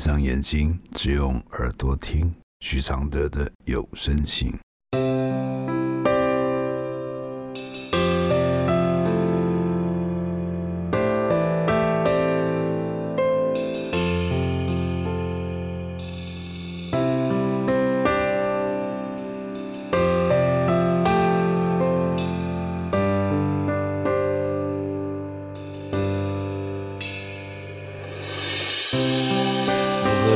闭上眼睛，只用耳朵听徐常德的有声信。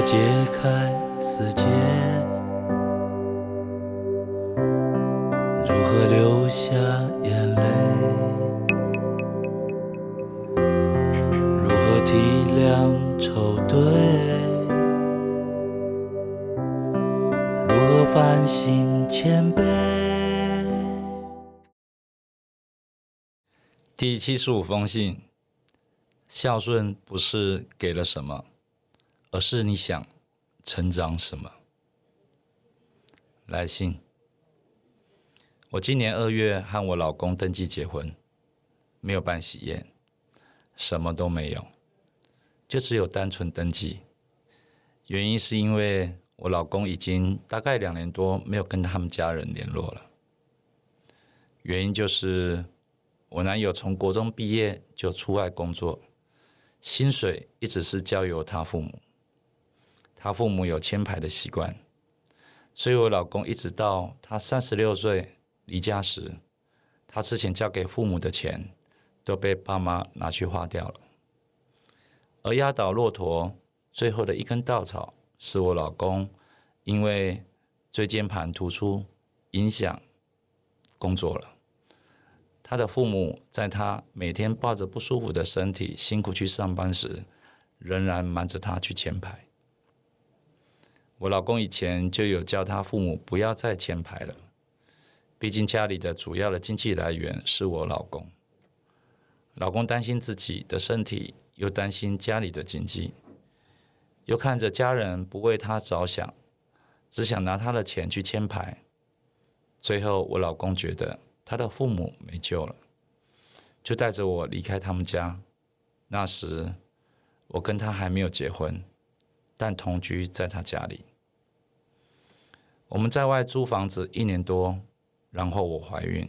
解开死结？如何流下眼泪？如何体谅愁对？如何反省谦卑？第七十五封信，孝顺不是给了什么，而是你想成长什么。来信，我今年二月和我老公登记结婚，没有办喜宴，什么都没有，就只有单纯登记。原因是因为我老公已经大概两年多没有跟他们家人联络了，原因就是。我男友从国中毕业就出外工作，薪水一直是交由他父母。他父母有签牌的习惯，所以我老公一直到他三十六岁离家时，他之前交给父母的钱都被爸妈拿去花掉了。而压倒骆驼最后的一根稻草，是我老公因为椎间盘突出影响工作了。他的父母在他每天抱着不舒服的身体辛苦去上班时，仍然瞒着他去签牌。我老公以前就有叫他父母不要再签牌了，毕竟家里的主要的经济来源是我老公。老公担心自己的身体，又担心家里的经济，又看着家人不为他着想，只想拿他的钱去签牌。最后，我老公觉得。他的父母没救了，就带着我离开他们家。那时我跟他还没有结婚，但同居在他家里。我们在外租房子一年多，然后我怀孕，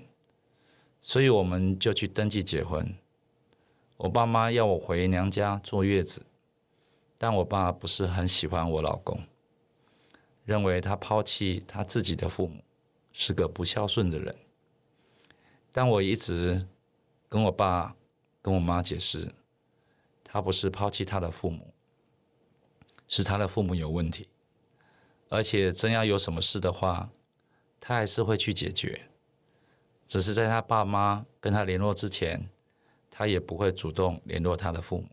所以我们就去登记结婚。我爸妈要我回娘家坐月子，但我爸不是很喜欢我老公，认为他抛弃他自己的父母，是个不孝顺的人。但我一直跟我爸、跟我妈解释，他不是抛弃他的父母，是他的父母有问题，而且真要有什么事的话，他还是会去解决，只是在他爸妈跟他联络之前，他也不会主动联络他的父母。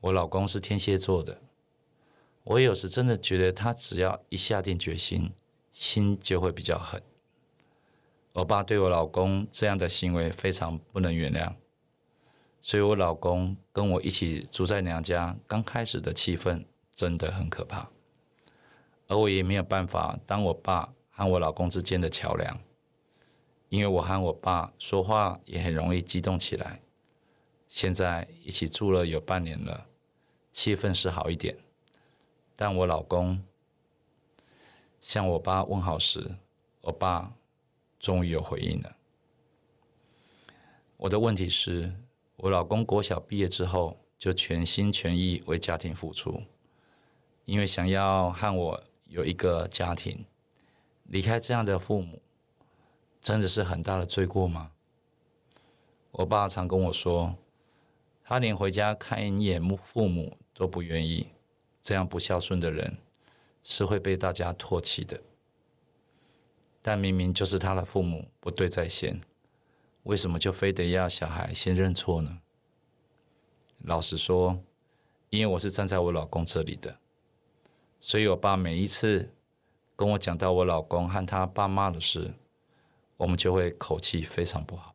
我老公是天蝎座的，我有时真的觉得他只要一下定决心，心就会比较狠。我爸对我老公这样的行为非常不能原谅，所以我老公跟我一起住在娘家，刚开始的气氛真的很可怕，而我也没有办法当我爸和我老公之间的桥梁，因为我和我爸说话也很容易激动起来。现在一起住了有半年了，气氛是好一点，但我老公向我爸问好时，我爸。终于有回应了。我的问题是，我老公国小毕业之后就全心全意为家庭付出，因为想要和我有一个家庭，离开这样的父母，真的是很大的罪过吗？我爸常跟我说，他连回家看一眼父母都不愿意，这样不孝顺的人是会被大家唾弃的。但明明就是他的父母不对在先，为什么就非得要小孩先认错呢？老实说，因为我是站在我老公这里的，所以我爸每一次跟我讲到我老公和他爸妈的事，我们就会口气非常不好。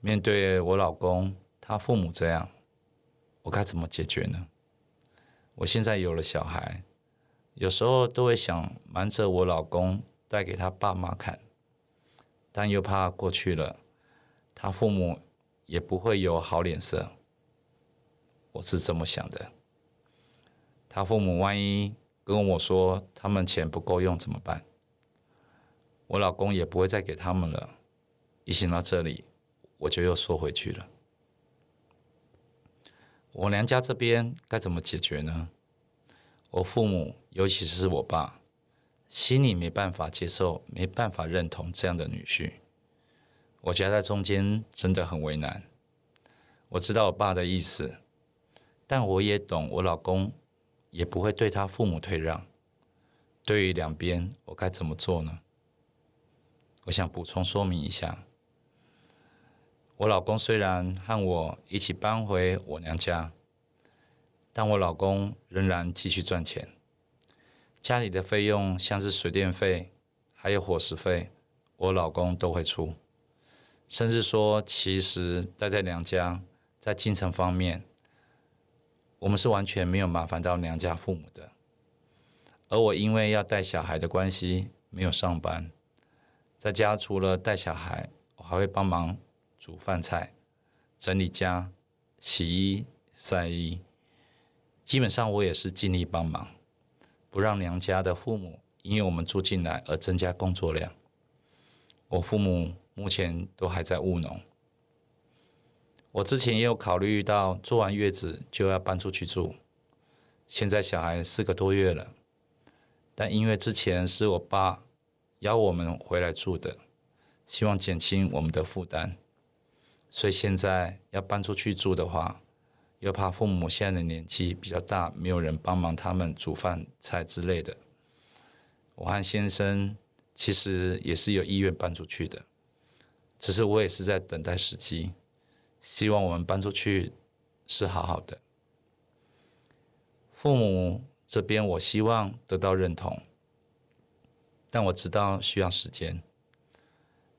面对我老公他父母这样，我该怎么解决呢？我现在有了小孩。有时候都会想瞒着我老公带给他爸妈看，但又怕过去了，他父母也不会有好脸色。我是这么想的。他父母万一跟我说他们钱不够用怎么办？我老公也不会再给他们了。一想到这里，我就又缩回去了。我娘家这边该怎么解决呢？我父母，尤其是我爸，心里没办法接受，没办法认同这样的女婿。我夹在中间，真的很为难。我知道我爸的意思，但我也懂我老公也不会对他父母退让。对于两边，我该怎么做呢？我想补充说明一下，我老公虽然和我一起搬回我娘家，但我老公仍然继续赚钱。家里的费用，像是水电费还有伙食费，我老公都会出。甚至说，其实待在娘家，在精神方面，我们是完全没有麻烦到娘家父母的。而我因为要带小孩的关系，没有上班。在家除了带小孩，我还会帮忙煮饭菜、整理家、洗衣、晒衣。基本上我也是尽力帮忙，不让娘家的父母因为我们住进来而增加工作量。我父母目前都还在务农。我之前也有考虑到做完月子就要搬出去住，现在小孩四个多月了，但因为之前是我爸。邀我们回来住的，希望减轻我们的负担，所以现在要搬出去住的话，又怕父母现在的年纪比较大，没有人帮忙他们煮饭菜之类的。我和先生其实也是有意愿搬出去的，只是我也是在等待时机，希望我们搬出去是好好的。父母这边，我希望得到认同。但我知道需要时间。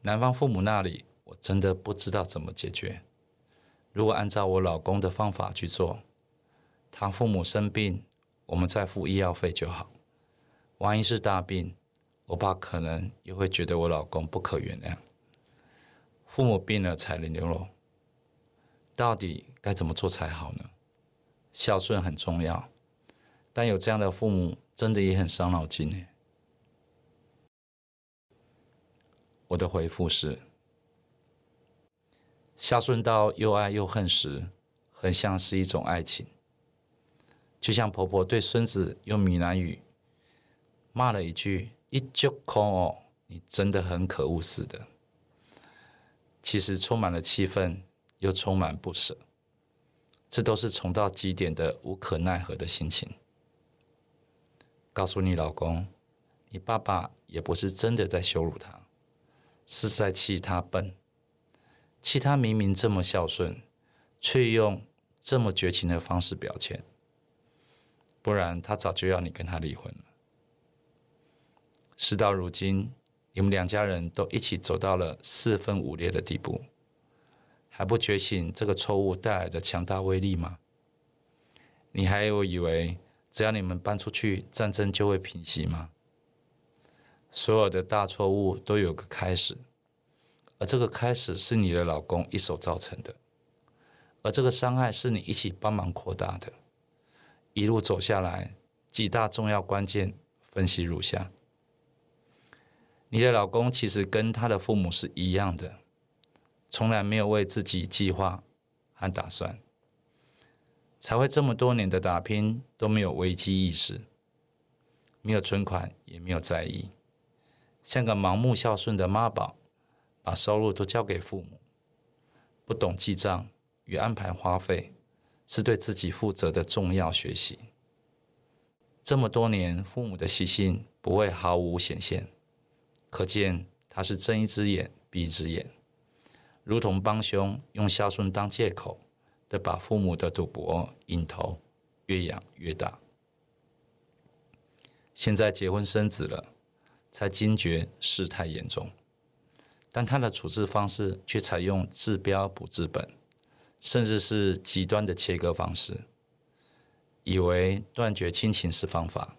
男方父母那里，我真的不知道怎么解决。如果按照我老公的方法去做，他父母生病，我们再付医药费就好。万一是大病，我爸可能又会觉得我老公不可原谅。父母病了才能流落，到底该怎么做才好呢？孝顺很重要，但有这样的父母，真的也很伤脑筋呢。我的回复是：孝顺到又爱又恨时，很像是一种爱情。就像婆婆对孙子用闽南语骂了一句“一就空哦”，你真的很可恶似的。其实充满了气愤，又充满不舍，这都是穷到极点的无可奈何的心情。告诉你老公，你爸爸也不是真的在羞辱他。是在气他笨，气他明明这么孝顺，却用这么绝情的方式表现，不然他早就要你跟他离婚了。事到如今，你们两家人都一起走到了四分五裂的地步，还不觉醒这个错误带来的强大威力吗？你还有以为只要你们搬出去，战争就会平息吗？所有的大错误都有个开始，而这个开始是你的老公一手造成的，而这个伤害是你一起帮忙扩大的。一路走下来，几大重要关键分析如下：你的老公其实跟他的父母是一样的，从来没有为自己计划和打算，才会这么多年的打拼都没有危机意识，没有存款也没有在意。像个盲目孝顺的妈宝，把收入都交给父母，不懂记账与安排花费，是对自己负责的重要学习。这么多年，父母的习性不会毫无显现，可见他是睁一只眼闭一只眼，如同帮凶用孝顺当借口的把父母的赌博瘾头越养越大。现在结婚生子了。才惊觉事态严重，但他的处置方式却采用治标不治本，甚至是极端的切割方式，以为断绝亲情是方法，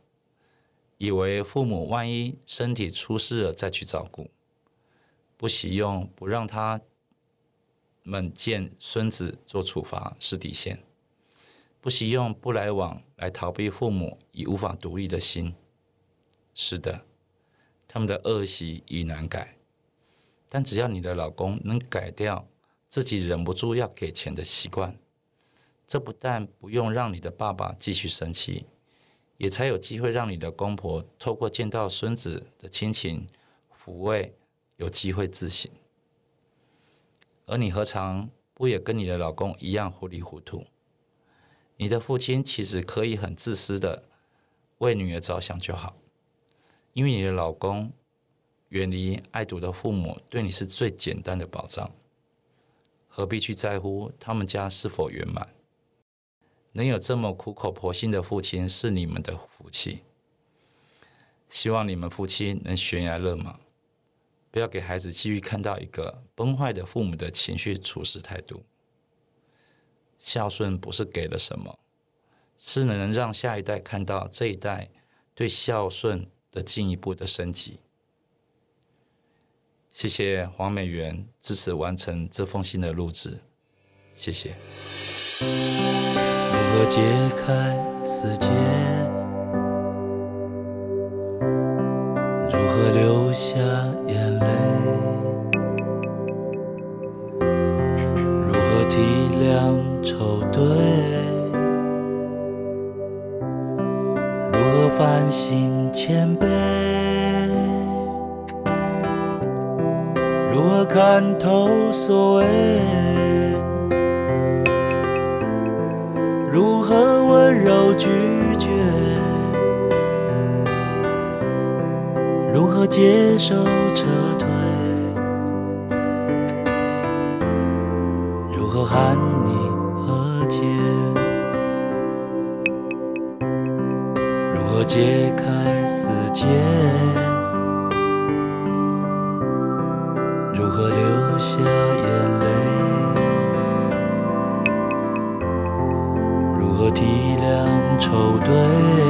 以为父母万一身体出事了再去照顾，不喜用不让他们见孙子做处罚是底线，不惜用不来往来逃避父母已无法独立的心。是的，他们的恶习已难改，但只要你的老公能改掉自己忍不住要给钱的习惯，这不但不用让你的爸爸继续生气，也才有机会让你的公婆透过见到孙子的亲情抚慰，有机会自省。而你何尝不也跟你的老公一样糊里糊涂？你的父亲其实可以很自私的为女儿着想就好，因为你的老公远离爱赌的父母，对你是最简单的保障。何必去在乎他们家是否圆满？能有这么苦口婆心的父亲是你们的福气。希望你们夫妻能悬崖勒马，不要给孩子继续看到一个崩坏的父母的情绪处事态度。孝顺不是给了什么，是能让下一代看到这一代对孝顺的进一步的升级。谢谢黄美元支持完成这封信的录制，谢谢。如何解开死结？如何流下眼泪？体谅愁对，如何反省谦卑？如何看透所谓？如何温柔拒如何接受撤退？如何喊你和解，如何解开死结？如何流下眼泪？如何体谅愁对？